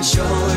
修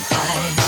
sacrifice.